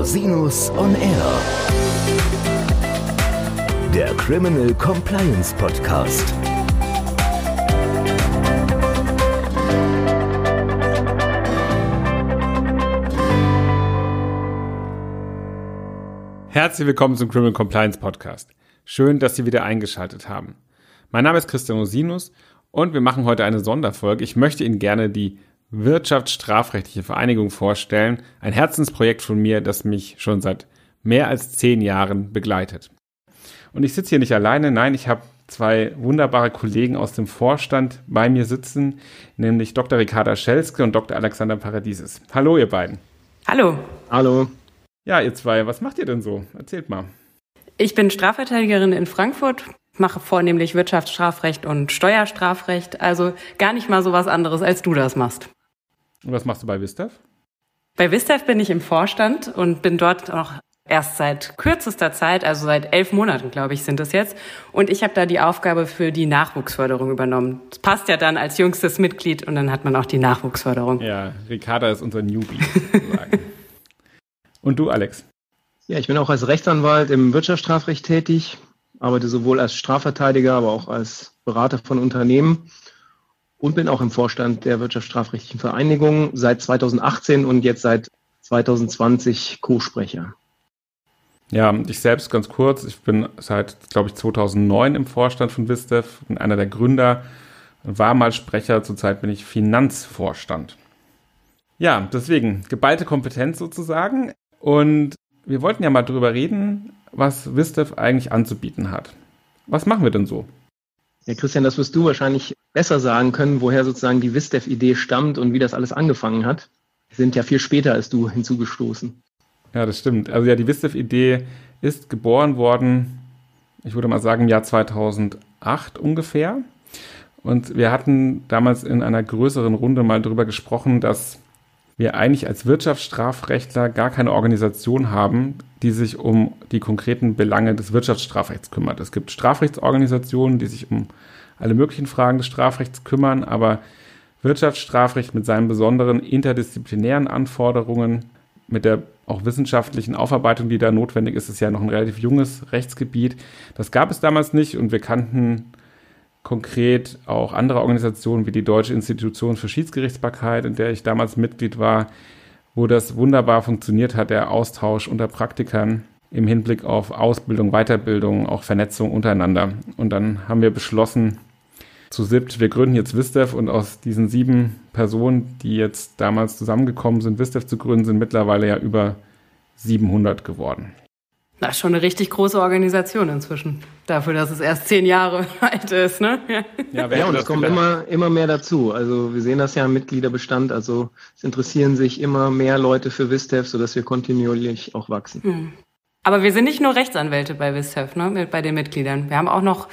Rosinus on Air. Der Criminal Compliance Podcast. Herzlich willkommen zum Criminal Compliance Podcast. Schön, dass Sie wieder eingeschaltet haben. Mein Name ist Christian Rosinus und wir machen heute eine Sonderfolge. Ich möchte Ihnen gerne die Wirtschaftsstrafrechtliche Vereinigung vorstellen. Ein Herzensprojekt von mir, das mich schon seit mehr als zehn Jahren begleitet. Und ich sitze hier nicht alleine, nein, ich habe zwei wunderbare Kollegen aus dem Vorstand bei mir sitzen, nämlich Dr. Ricarda Schelske und Dr. Alexander Paradieses. Hallo, ihr beiden. Hallo. Hallo. Ja, ihr zwei, was macht ihr denn so? Erzählt mal. Ich bin Strafverteidigerin in Frankfurt, mache vornehmlich Wirtschaftsstrafrecht und Steuerstrafrecht, also gar nicht mal so was anderes, als du das machst. Und was machst du bei Vistev? Bei Vistev bin ich im Vorstand und bin dort auch erst seit kürzester Zeit, also seit elf Monaten, glaube ich, sind es jetzt. Und ich habe da die Aufgabe für die Nachwuchsförderung übernommen. Das passt ja dann als jüngstes Mitglied und dann hat man auch die Nachwuchsförderung. Ja, Ricarda ist unser Newbie. und du, Alex? Ja, ich bin auch als Rechtsanwalt im Wirtschaftsstrafrecht tätig, arbeite sowohl als Strafverteidiger, aber auch als Berater von Unternehmen und bin auch im Vorstand der Wirtschaftsstrafrechtlichen Vereinigung seit 2018 und jetzt seit 2020 Co-Sprecher. Ja, ich selbst ganz kurz. Ich bin seit, glaube ich, 2009 im Vorstand von Vistev, bin einer der Gründer, war mal Sprecher, zurzeit bin ich Finanzvorstand. Ja, deswegen geballte Kompetenz sozusagen. Und wir wollten ja mal drüber reden, was Vistev eigentlich anzubieten hat. Was machen wir denn so? Ja, Christian, das wirst du wahrscheinlich besser sagen können, woher sozusagen die Vistev-Idee stammt und wie das alles angefangen hat. Wir sind ja viel später als du hinzugestoßen. Ja, das stimmt. Also ja, die Vistev-Idee ist geboren worden, ich würde mal sagen, im Jahr 2008 ungefähr. Und wir hatten damals in einer größeren Runde mal darüber gesprochen, dass wir eigentlich als Wirtschaftsstrafrechtler gar keine Organisation haben, die sich um die konkreten Belange des Wirtschaftsstrafrechts kümmert. Es gibt Strafrechtsorganisationen, die sich um alle möglichen Fragen des Strafrechts kümmern, aber Wirtschaftsstrafrecht mit seinen besonderen interdisziplinären Anforderungen, mit der auch wissenschaftlichen Aufarbeitung, die da notwendig ist, ist ja noch ein relativ junges Rechtsgebiet. Das gab es damals nicht und wir kannten konkret auch andere Organisationen wie die Deutsche Institution für Schiedsgerichtsbarkeit, in der ich damals Mitglied war, wo das wunderbar funktioniert hat, der Austausch unter Praktikern im Hinblick auf Ausbildung, Weiterbildung, auch Vernetzung untereinander. Und dann haben wir beschlossen, zu siebt, wir gründen jetzt Vistev und aus diesen sieben Personen, die jetzt damals zusammengekommen sind, Vistev zu gründen, sind mittlerweile ja über 700 geworden. Das ist schon eine richtig große Organisation inzwischen. Dafür, dass es erst zehn Jahre alt ist, ne? Ja, ja und es kommt immer, immer mehr dazu. Also wir sehen das ja im Mitgliederbestand. Also es interessieren sich immer mehr Leute für Vistev, sodass wir kontinuierlich auch wachsen. Hm. Aber wir sind nicht nur Rechtsanwälte bei Vistev, ne? Bei den Mitgliedern. Wir haben auch noch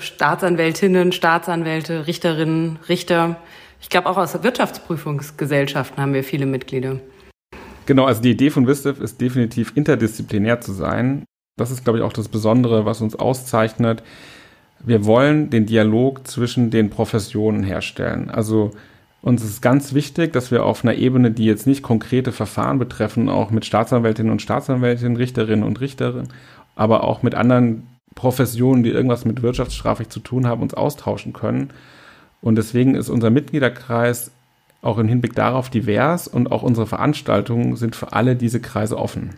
Staatsanwältinnen, Staatsanwälte, Richterinnen, Richter. Ich glaube, auch aus Wirtschaftsprüfungsgesellschaften haben wir viele Mitglieder. Genau, also die Idee von WISTEF ist definitiv interdisziplinär zu sein. Das ist, glaube ich, auch das Besondere, was uns auszeichnet. Wir wollen den Dialog zwischen den Professionen herstellen. Also uns ist ganz wichtig, dass wir auf einer Ebene, die jetzt nicht konkrete Verfahren betreffen, auch mit Staatsanwältinnen und Staatsanwältinnen, Richterinnen und Richterinnen, aber auch mit anderen Professionen, die irgendwas mit Wirtschaftsstrafrecht zu tun haben, uns austauschen können. Und deswegen ist unser Mitgliederkreis auch im Hinblick darauf divers und auch unsere Veranstaltungen sind für alle diese Kreise offen.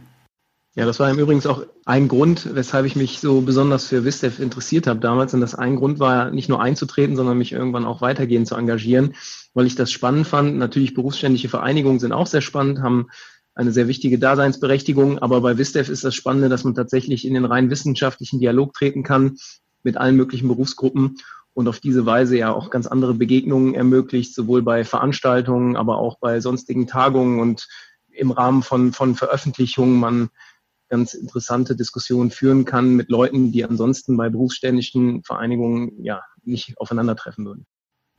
Ja, das war im Übrigen auch ein Grund, weshalb ich mich so besonders für Vistev interessiert habe damals. Und das ein Grund war nicht nur einzutreten, sondern mich irgendwann auch weitergehend zu engagieren, weil ich das spannend fand. Natürlich berufsständliche Vereinigungen sind auch sehr spannend, haben eine sehr wichtige Daseinsberechtigung. Aber bei Vistev ist das Spannende, dass man tatsächlich in den rein wissenschaftlichen Dialog treten kann mit allen möglichen Berufsgruppen und auf diese Weise ja auch ganz andere Begegnungen ermöglicht, sowohl bei Veranstaltungen, aber auch bei sonstigen Tagungen und im Rahmen von, von Veröffentlichungen man ganz interessante Diskussionen führen kann mit Leuten, die ansonsten bei berufsständischen Vereinigungen ja nicht aufeinandertreffen würden.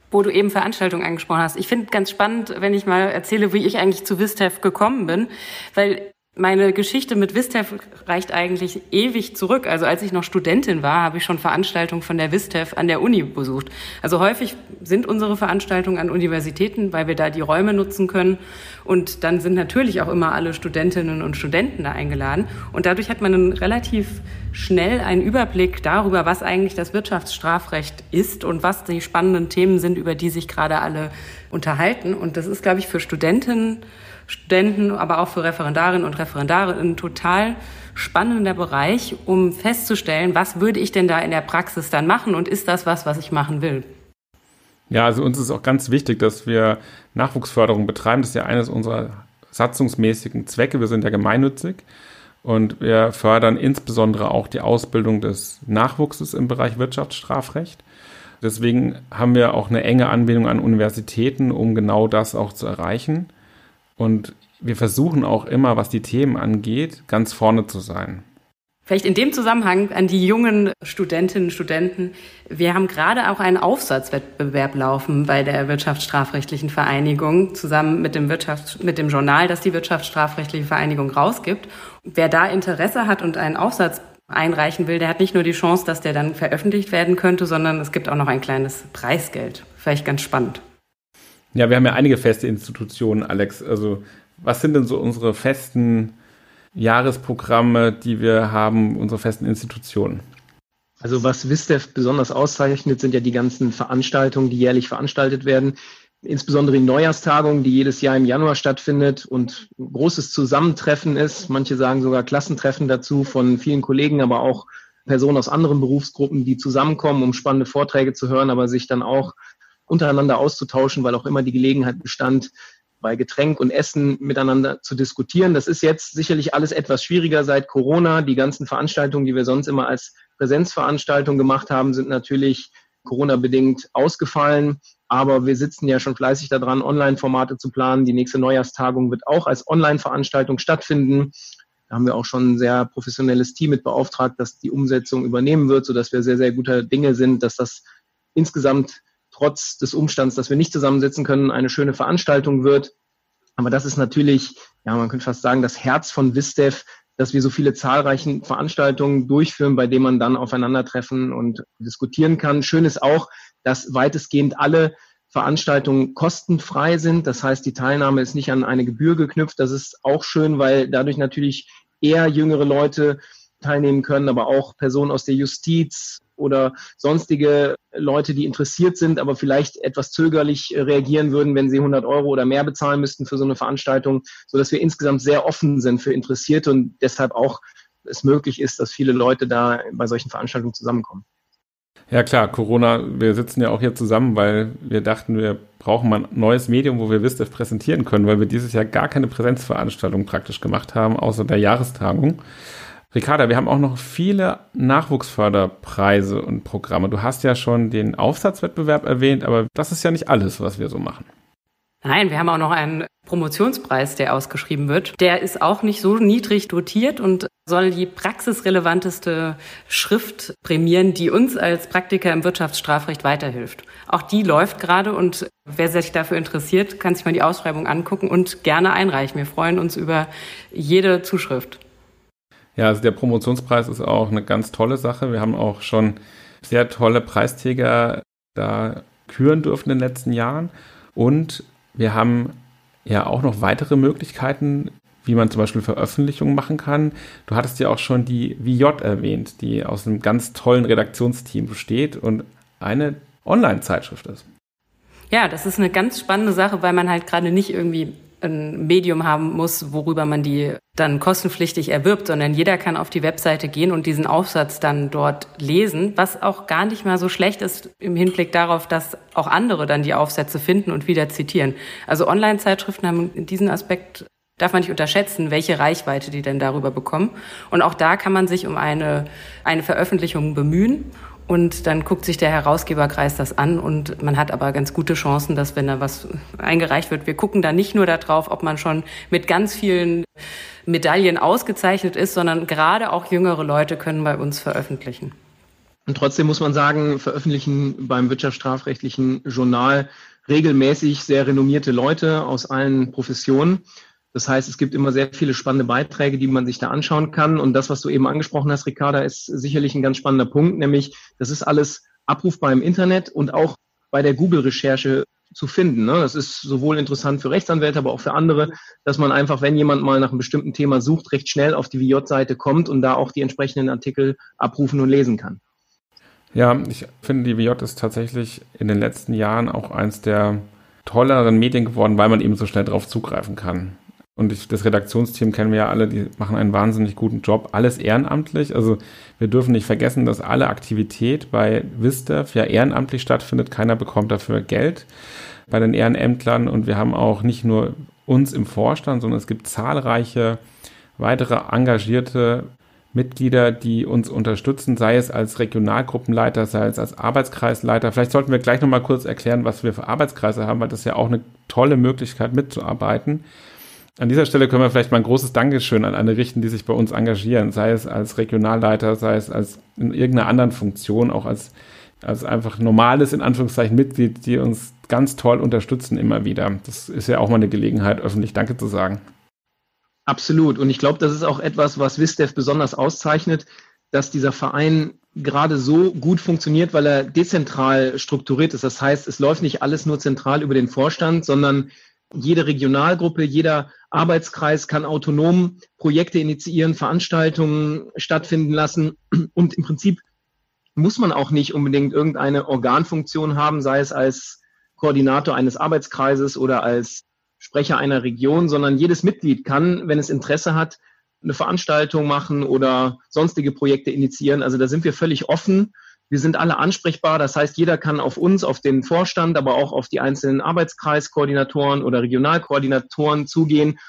Wo du eben Veranstaltungen angesprochen hast. Ich finde ganz spannend, wenn ich mal erzähle, wie ich eigentlich zu Wistev gekommen bin, weil Meine Geschichte mit Wistef reicht eigentlich ewig zurück. Also als ich noch Studentin war, habe ich schon Veranstaltungen von der Wistef an der Uni besucht. Also häufig sind unsere Veranstaltungen an Universitäten, weil wir da die Räume nutzen können. Und dann sind natürlich auch immer alle Studentinnen und Studenten da eingeladen. Und dadurch hat man relativ schnell einen Überblick darüber, was eigentlich das Wirtschaftsstrafrecht ist und was die spannenden Themen sind, über die sich gerade alle unterhalten. Und das ist, glaube ich, für Studentinnen Studenten, aber auch für Referendarinnen und Referendare ein total spannender Bereich, um festzustellen, was würde ich denn da in der Praxis dann machen und ist das was, was ich machen will? Ja, also uns ist auch ganz wichtig, dass wir Nachwuchsförderung betreiben. Das ist ja eines unserer satzungsmäßigen Zwecke. Wir sind ja gemeinnützig und wir fördern insbesondere auch die Ausbildung des Nachwuchses im Bereich Wirtschaftsstrafrecht. Deswegen haben wir auch eine enge Anbindung an Universitäten, um genau das auch zu erreichen. Und wir versuchen auch immer, was die Themen angeht, ganz vorne zu sein. Vielleicht in dem Zusammenhang an die jungen Studentinnen und Studenten. Wir haben gerade auch einen Aufsatzwettbewerb laufen bei der Wirtschaftsstrafrechtlichen Vereinigung zusammen mit dem, Wirtschafts-, mit dem Journal, das die Wirtschaftsstrafrechtliche Vereinigung rausgibt. Wer da Interesse hat und einen Aufsatz einreichen will, der hat nicht nur die Chance, dass der dann veröffentlicht werden könnte, sondern es gibt auch noch ein kleines Preisgeld. Vielleicht ganz spannend. Ja, wir haben ja einige feste Institutionen, Alex. Also, was sind denn so unsere festen Jahresprogramme, die wir haben, unsere festen Institutionen? Also, was WISDEF besonders auszeichnet, sind ja die ganzen Veranstaltungen, die jährlich veranstaltet werden. Insbesondere die Neujahrstagung, die jedes Jahr im Januar stattfindet und ein großes Zusammentreffen ist. Manche sagen sogar Klassentreffen dazu von vielen Kollegen, aber auch Personen aus anderen Berufsgruppen, die zusammenkommen, um spannende Vorträge zu hören, aber sich dann auch untereinander auszutauschen, weil auch immer die Gelegenheit bestand, bei Getränk und Essen miteinander zu diskutieren. Das ist jetzt sicherlich alles etwas schwieriger seit Corona. Die ganzen Veranstaltungen, die wir sonst immer als Präsenzveranstaltungen gemacht haben, sind natürlich Corona-bedingt ausgefallen. Aber wir sitzen ja schon fleißig daran, Online-Formate zu planen. Die nächste Neujahrstagung wird auch als Online-Veranstaltung stattfinden. Da haben wir auch schon ein sehr professionelles Team mit beauftragt, das die Umsetzung übernehmen wird, sodass wir sehr, sehr guter Dinge sind, dass das insgesamt trotz des Umstands, dass wir nicht zusammensitzen können, eine schöne Veranstaltung wird. Aber das ist natürlich, ja, man könnte fast sagen, das Herz von WISDEF, dass wir so viele zahlreichen Veranstaltungen durchführen, bei denen man dann aufeinandertreffen und diskutieren kann. Schön ist auch, dass weitestgehend alle Veranstaltungen kostenfrei sind. Das heißt, die Teilnahme ist nicht an eine Gebühr geknüpft. Das ist auch schön, weil dadurch natürlich eher jüngere Leute teilnehmen können, aber auch Personen aus der Justiz, oder sonstige Leute, die interessiert sind, aber vielleicht etwas zögerlich äh, reagieren würden, wenn sie 100 Euro oder mehr bezahlen müssten für so eine Veranstaltung, so dass wir insgesamt sehr offen sind für Interessierte und deshalb auch es möglich ist, dass viele Leute da bei solchen Veranstaltungen zusammenkommen. Ja klar, Corona, wir sitzen ja auch hier zusammen, weil wir dachten, wir brauchen mal ein neues Medium, wo wir WISDEF präsentieren können, weil wir dieses Jahr gar keine Präsenzveranstaltung praktisch gemacht haben, außer der Jahrestagung. Ricarda, wir haben auch noch viele Nachwuchsförderpreise und Programme. Du hast ja schon den Aufsatzwettbewerb erwähnt, aber das ist ja nicht alles, was wir so machen. Nein, wir haben auch noch einen Promotionspreis, der ausgeschrieben wird. Der ist auch nicht so niedrig dotiert und soll die praxisrelevanteste Schrift prämieren, die uns als Praktiker im Wirtschaftsstrafrecht weiterhilft. Auch die läuft gerade und wer sich dafür interessiert, kann sich mal die Ausschreibung angucken und gerne einreichen. Wir freuen uns über jede Zuschrift. Ja, also der Promotionspreis ist auch eine ganz tolle Sache. Wir haben auch schon sehr tolle Preisträger da küren dürfen in den letzten Jahren. Und wir haben ja auch noch weitere Möglichkeiten, wie man zum Beispiel Veröffentlichungen machen kann. Du hattest ja auch schon die VJ erwähnt, die aus einem ganz tollen Redaktionsteam besteht und eine Online-Zeitschrift ist. Ja, das ist eine ganz spannende Sache, weil man halt gerade nicht irgendwie ein Medium haben muss, worüber man die dann kostenpflichtig erwirbt, sondern jeder kann auf die Webseite gehen und diesen Aufsatz dann dort lesen, was auch gar nicht mal so schlecht ist im Hinblick darauf, dass auch andere dann die Aufsätze finden und wieder zitieren. Also Online-Zeitschriften haben in diesem Aspekt darf man nicht unterschätzen, welche Reichweite die denn darüber bekommen. Und auch da kann man sich um eine, eine Veröffentlichung bemühen. Und dann guckt sich der Herausgeberkreis das an und man hat aber ganz gute Chancen, dass wenn da was eingereicht wird, wir gucken da nicht nur darauf, ob man schon mit ganz vielen Medaillen ausgezeichnet ist, sondern gerade auch jüngere Leute können bei uns veröffentlichen. Und trotzdem muss man sagen, veröffentlichen beim wirtschaftsstrafrechtlichen Journal regelmäßig sehr renommierte Leute aus allen Professionen. Das heißt, es gibt immer sehr viele spannende Beiträge, die man sich da anschauen kann. Und das, was du eben angesprochen hast, Ricarda, ist sicherlich ein ganz spannender Punkt, nämlich das ist alles abrufbar im Internet und auch bei der Google-Recherche zu finden. Ne? Das ist sowohl interessant für Rechtsanwälte, aber auch für andere, dass man einfach, wenn jemand mal nach einem bestimmten Thema sucht, recht schnell auf die VJ-Seite kommt und da auch die entsprechenden Artikel abrufen und lesen kann. Ja, ich finde, die VJ ist tatsächlich in den letzten Jahren auch eins der tolleren Medien geworden, weil man eben so schnell darauf zugreifen kann. Und ich, das Redaktionsteam kennen wir ja alle, die machen einen wahnsinnig guten Job. Alles ehrenamtlich. Also wir dürfen nicht vergessen, dass alle Aktivität bei Wistev ja ehrenamtlich stattfindet. Keiner bekommt dafür Geld bei den Ehrenämtlern. Und wir haben auch nicht nur uns im Vorstand, sondern es gibt zahlreiche weitere engagierte Mitglieder, die uns unterstützen, sei es als Regionalgruppenleiter, sei es als Arbeitskreisleiter. Vielleicht sollten wir gleich nochmal kurz erklären, was wir für Arbeitskreise haben, weil das ist ja auch eine tolle Möglichkeit mitzuarbeiten. An dieser Stelle können wir vielleicht mal ein großes Dankeschön an alle richten, die sich bei uns engagieren, sei es als Regionalleiter, sei es als in irgendeiner anderen Funktion, auch als, als einfach normales, in Anführungszeichen, Mitglied, die uns ganz toll unterstützen immer wieder. Das ist ja auch mal eine Gelegenheit, öffentlich Danke zu sagen. Absolut. Und ich glaube, das ist auch etwas, was WISDEF besonders auszeichnet, dass dieser Verein gerade so gut funktioniert, weil er dezentral strukturiert ist. Das heißt, es läuft nicht alles nur zentral über den Vorstand, sondern jede Regionalgruppe, jeder Arbeitskreis kann autonom Projekte initiieren, Veranstaltungen stattfinden lassen. Und im Prinzip muss man auch nicht unbedingt irgendeine Organfunktion haben, sei es als Koordinator eines Arbeitskreises oder als Sprecher einer Region, sondern jedes Mitglied kann, wenn es Interesse hat, eine Veranstaltung machen oder sonstige Projekte initiieren. Also da sind wir völlig offen wir sind alle ansprechbar. Das heißt, jeder kann auf uns, auf den Vorstand, aber auch auf die einzelnen Arbeitskreiskoordinatoren oder Regionalkoordinatoren zugehen,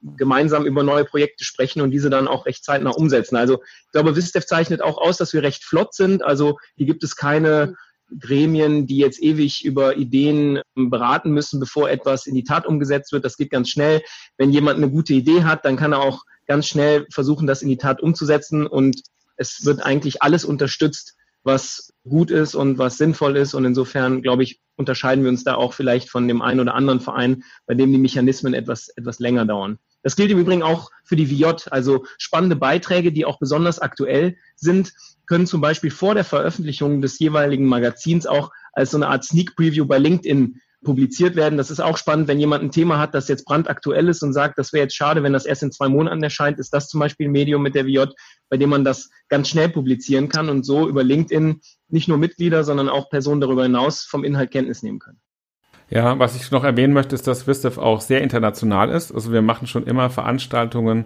gemeinsam über neue Projekte sprechen und diese dann auch recht zeitnah umsetzen. Also ich glaube, WISDEF zeichnet auch aus, dass wir recht flott sind. Also hier gibt es keine Gremien, die jetzt ewig über Ideen beraten müssen, bevor etwas in die Tat umgesetzt wird. Das geht ganz schnell. Wenn jemand eine gute Idee hat, dann kann er auch ganz schnell versuchen, das in die Tat umzusetzen. Und es wird eigentlich alles unterstützt, was gut ist und was sinnvoll ist. Und insofern, glaube ich, unterscheiden wir uns da auch vielleicht von dem einen oder anderen Verein, bei dem die Mechanismen etwas, etwas länger dauern. Das gilt im Übrigen auch für die VJ. Also spannende Beiträge, die auch besonders aktuell sind, können zum Beispiel vor der Veröffentlichung des jeweiligen Magazins auch als so eine Art Sneak Preview bei LinkedIn publiziert werden. Das ist auch spannend, wenn jemand ein Thema hat, das jetzt brandaktuell ist und sagt, das wäre jetzt schade, wenn das erst in zwei Monaten erscheint, ist das zum Beispiel ein Medium mit der VJ, bei dem man das ganz schnell publizieren kann und so über LinkedIn nicht nur Mitglieder, sondern auch Personen darüber hinaus vom Inhalt Kenntnis nehmen können. Ja, was ich noch erwähnen möchte, ist, dass WISTEF auch sehr international ist. Also wir machen schon immer Veranstaltungen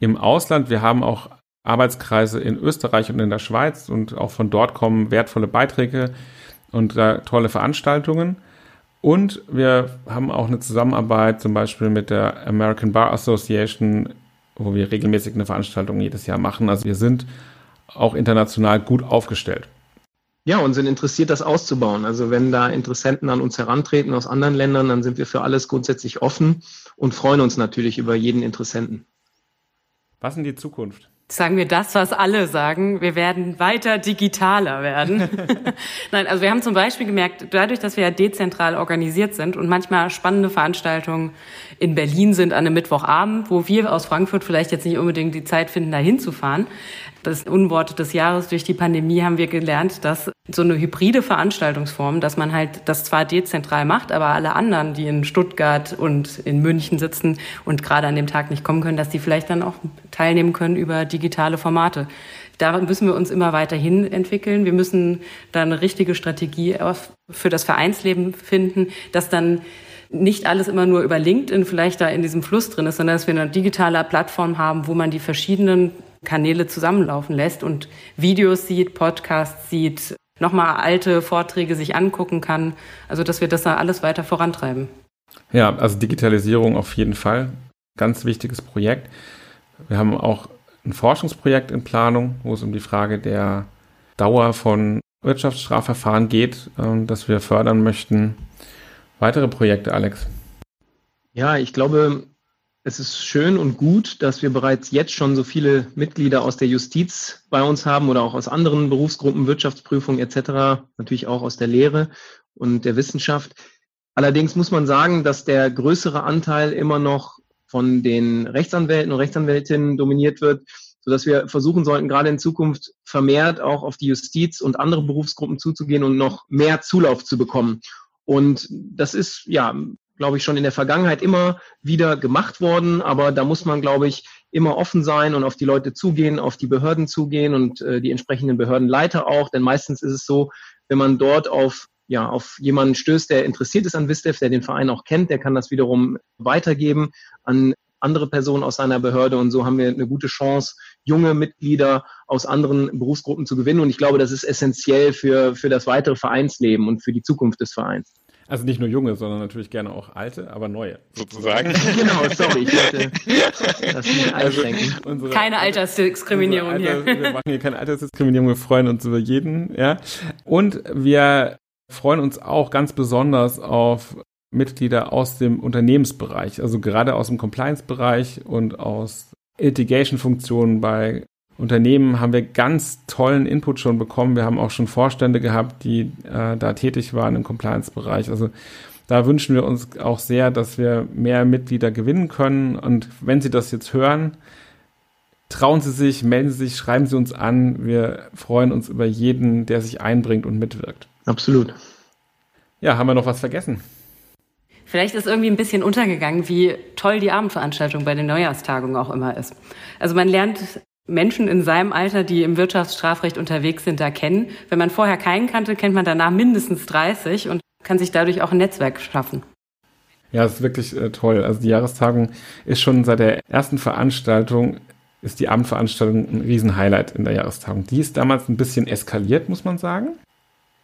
im Ausland. Wir haben auch Arbeitskreise in Österreich und in der Schweiz und auch von dort kommen wertvolle Beiträge und äh, tolle Veranstaltungen. Und wir haben auch eine Zusammenarbeit zum Beispiel mit der American Bar Association, wo wir regelmäßig eine Veranstaltung jedes Jahr machen. Also wir sind auch international gut aufgestellt. Ja, und sind interessiert, das auszubauen. Also wenn da Interessenten an uns herantreten aus anderen Ländern, dann sind wir für alles grundsätzlich offen und freuen uns natürlich über jeden Interessenten. Was in die Zukunft? Sagen wir das, was alle sagen. Wir werden weiter digitaler werden. Nein, also wir haben zum Beispiel gemerkt, dadurch, dass wir ja dezentral organisiert sind und manchmal spannende Veranstaltungen in Berlin sind an einem Mittwochabend, wo wir aus Frankfurt vielleicht jetzt nicht unbedingt die Zeit finden, da hinzufahren, das Unwort des Jahres durch die Pandemie haben wir gelernt, dass so eine hybride Veranstaltungsform, dass man halt das zwar dezentral macht, aber alle anderen, die in Stuttgart und in München sitzen und gerade an dem Tag nicht kommen können, dass die vielleicht dann auch teilnehmen können über digitale Formate. Da müssen wir uns immer weiterhin entwickeln. Wir müssen da eine richtige Strategie für das Vereinsleben finden, dass dann nicht alles immer nur über LinkedIn vielleicht da in diesem Fluss drin ist, sondern dass wir eine digitale Plattform haben, wo man die verschiedenen Kanäle zusammenlaufen lässt und Videos sieht, Podcasts sieht, nochmal alte Vorträge sich angucken kann. Also, dass wir das da alles weiter vorantreiben. Ja, also Digitalisierung auf jeden Fall. Ganz wichtiges Projekt. Wir haben auch ein Forschungsprojekt in Planung, wo es um die Frage der Dauer von Wirtschaftsstrafverfahren geht, ähm, das wir fördern möchten. Weitere Projekte, Alex? Ja, ich glaube, es ist schön und gut, dass wir bereits jetzt schon so viele Mitglieder aus der Justiz bei uns haben oder auch aus anderen Berufsgruppen, Wirtschaftsprüfung etc., natürlich auch aus der Lehre und der Wissenschaft. Allerdings muss man sagen, dass der größere Anteil immer noch von den Rechtsanwälten und Rechtsanwältinnen dominiert wird, sodass wir versuchen sollten, gerade in Zukunft vermehrt auch auf die Justiz und andere Berufsgruppen zuzugehen und noch mehr Zulauf zu bekommen. Und das ist, ja, glaube ich, schon in der Vergangenheit immer wieder gemacht worden, aber da muss man, glaube ich, immer offen sein und auf die Leute zugehen, auf die Behörden zugehen und äh, die entsprechenden Behördenleiter auch, denn meistens ist es so, wenn man dort auf ja, auf jemanden stößt, der interessiert ist an WISDEF, der den Verein auch kennt, der kann das wiederum weitergeben an andere Personen aus seiner Behörde. Und so haben wir eine gute Chance, junge Mitglieder aus anderen Berufsgruppen zu gewinnen. Und ich glaube, das ist essentiell für, für das weitere Vereinsleben und für die Zukunft des Vereins. Also nicht nur junge, sondern natürlich gerne auch alte, aber neue. Sozusagen. genau, sorry, ich wollte das nicht also einschränken. Also keine Altersdiskriminierung Alter, hier. Wir machen hier keine Altersdiskriminierung, wir freuen uns über jeden, ja. Und wir freuen uns auch ganz besonders auf Mitglieder aus dem Unternehmensbereich, also gerade aus dem Compliance-Bereich und aus Litigation-Funktionen bei Unternehmen haben wir ganz tollen Input schon bekommen. Wir haben auch schon Vorstände gehabt, die äh, da tätig waren im Compliance-Bereich. Also da wünschen wir uns auch sehr, dass wir mehr Mitglieder gewinnen können. Und wenn Sie das jetzt hören, trauen Sie sich, melden Sie sich, schreiben Sie uns an. Wir freuen uns über jeden, der sich einbringt und mitwirkt. Absolut. Ja, haben wir noch was vergessen? Vielleicht ist irgendwie ein bisschen untergegangen, wie toll die Abendveranstaltung bei den Neujahrstagungen auch immer ist. Also man lernt Menschen in seinem Alter, die im Wirtschaftsstrafrecht unterwegs sind, da kennen. Wenn man vorher keinen kannte, kennt man danach mindestens 30 und kann sich dadurch auch ein Netzwerk schaffen. Ja, das ist wirklich äh, toll. Also die Jahrestagung ist schon seit der ersten Veranstaltung, ist die Abendveranstaltung ein Riesenhighlight in der Jahrestagung. Die ist damals ein bisschen eskaliert, muss man sagen.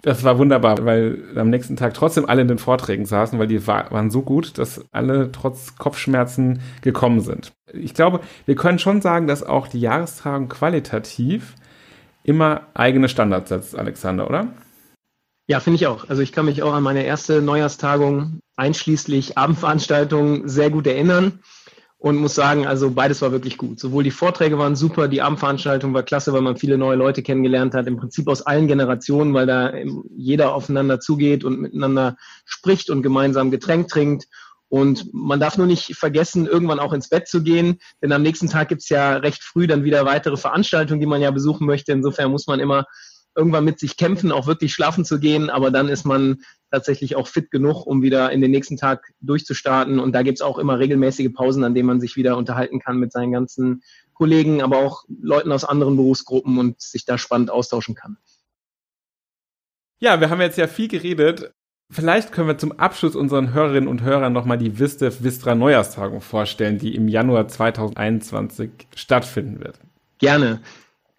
Das war wunderbar, weil am nächsten Tag trotzdem alle in den Vorträgen saßen, weil die war, waren so gut, dass alle trotz Kopfschmerzen gekommen sind. Ich glaube, wir können schon sagen, dass auch die Jahrestagung qualitativ immer eigene Standards setzt, Alexander, oder? Ja, finde ich auch. Also ich kann mich auch an meine erste Neujahrstagung einschließlich Abendveranstaltungen sehr gut erinnern und muss sagen, also beides war wirklich gut. Sowohl die Vorträge waren super, die Abendveranstaltung war klasse, weil man viele neue Leute kennengelernt hat, im Prinzip aus allen Generationen, weil da jeder aufeinander zugeht und miteinander spricht und gemeinsam Getränk trinkt. Und man darf nur nicht vergessen, irgendwann auch ins Bett zu gehen, denn am nächsten Tag gibt's ja recht früh dann wieder weitere Veranstaltungen, die man ja besuchen möchte. Insofern muss man immer irgendwann mit sich kämpfen, auch wirklich schlafen zu gehen, aber dann ist man tatsächlich auch fit genug, um wieder in den nächsten Tag durchzustarten. Und da gibt's auch immer regelmäßige Pausen, an denen man sich wieder unterhalten kann mit seinen ganzen Kollegen, aber auch Leuten aus anderen Berufsgruppen und sich da spannend austauschen kann. Ja, wir haben jetzt ja viel geredet. Vielleicht können wir zum Abschluss unseren Hörerinnen und Hörern nochmal die Vistev Vistra Neujahrstagung vorstellen, die im Januar 2021 stattfinden wird. Gerne.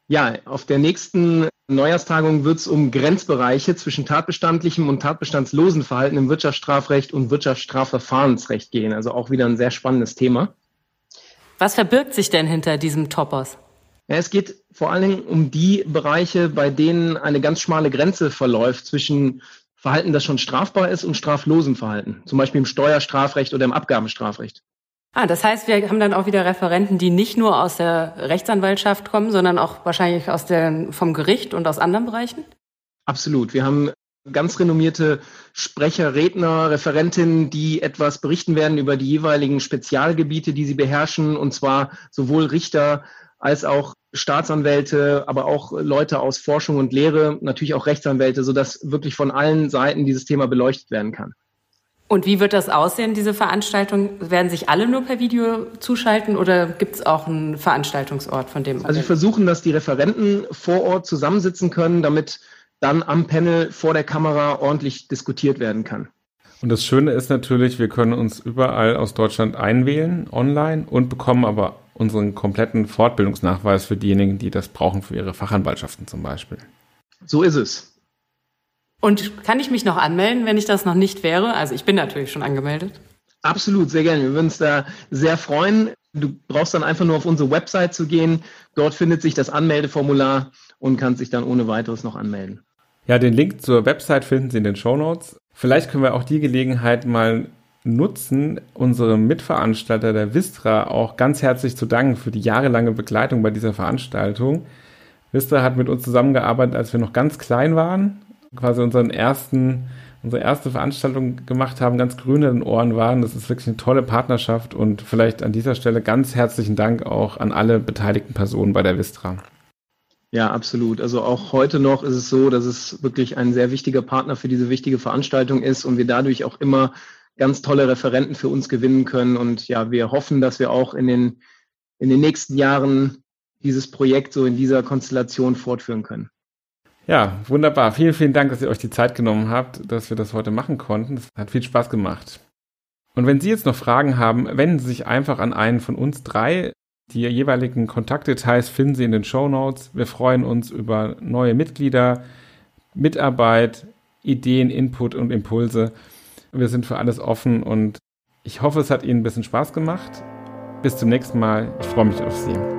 Ja, auf der nächsten Neujahrstagung wird es um Grenzbereiche zwischen tatbestandlichem und tatbestandslosen Verhalten im Wirtschaftsstrafrecht und Wirtschaftsstrafverfahrensrecht gehen. Also auch wieder ein sehr spannendes Thema. Was verbirgt sich denn hinter diesem Topos? Ja, es geht vor allen Dingen um die Bereiche, bei denen eine ganz schmale Grenze verläuft zwischen Verhalten, das schon strafbar ist, und straflosem Verhalten. Zum Beispiel im Steuerstrafrecht oder im Abgabenstrafrecht. Ah, das heißt, wir haben dann auch wieder Referenten, die nicht nur aus der Rechtsanwaltschaft kommen, sondern auch wahrscheinlich aus der, vom Gericht und aus anderen Bereichen? Absolut. Wir haben ganz renommierte Sprecher, Redner, Referentinnen, die etwas berichten werden über die jeweiligen Spezialgebiete, die sie beherrschen, und zwar sowohl Richter als auch Staatsanwälte, aber auch Leute aus Forschung und Lehre, natürlich auch Rechtsanwälte, sodass wirklich von allen Seiten dieses Thema beleuchtet werden kann. Und wie wird das aussehen, diese Veranstaltung? Werden sich alle nur per Video zuschalten oder gibt es auch einen Veranstaltungsort von dem? Also wir versuchen, dass die Referenten vor Ort zusammensitzen können, damit dann am Panel vor der Kamera ordentlich diskutiert werden kann. Und das Schöne ist natürlich, wir können uns überall aus Deutschland einwählen, online, und bekommen aber unseren kompletten Fortbildungsnachweis für diejenigen, die das brauchen für ihre Fachanwaltschaften zum Beispiel. So ist es. Und kann ich mich noch anmelden, wenn ich das noch nicht wäre? Also ich bin natürlich schon angemeldet. Absolut, sehr gerne. Wir würden uns da sehr freuen. Du brauchst dann einfach nur auf unsere Website zu gehen. Dort findet sich das Anmeldeformular und kannst dich dann ohne weiteres noch anmelden. Ja, den Link zur Website finden Sie in den Show Notes. Vielleicht können wir auch die Gelegenheit mal nutzen, unserem Mitveranstalter der Vistra auch ganz herzlich zu danken für die jahrelange Begleitung bei dieser Veranstaltung. Vistra hat mit uns zusammengearbeitet, als wir noch ganz klein waren quasi unseren ersten unsere erste Veranstaltung gemacht haben, ganz grün in den Ohren waren. Das ist wirklich eine tolle Partnerschaft und vielleicht an dieser Stelle ganz herzlichen Dank auch an alle beteiligten Personen bei der Vistra. Ja, absolut. Also auch heute noch ist es so, dass es wirklich ein sehr wichtiger Partner für diese wichtige Veranstaltung ist und wir dadurch auch immer ganz tolle Referenten für uns gewinnen können. Und ja, wir hoffen, dass wir auch in den, in den nächsten Jahren dieses Projekt so in dieser Konstellation fortführen können. Ja, wunderbar. Vielen, vielen Dank, dass ihr euch die Zeit genommen habt, dass wir das heute machen konnten. Das hat viel Spaß gemacht. Und wenn Sie jetzt noch Fragen haben, wenden Sie sich einfach an einen von uns drei. Die jeweiligen Kontaktdetails finden Sie in den Show Notes. Wir freuen uns über neue Mitglieder, Mitarbeit, Ideen, Input und Impulse. Wir sind für alles offen und ich hoffe, es hat Ihnen ein bisschen Spaß gemacht. Bis zum nächsten Mal. Ich freue mich auf Sie.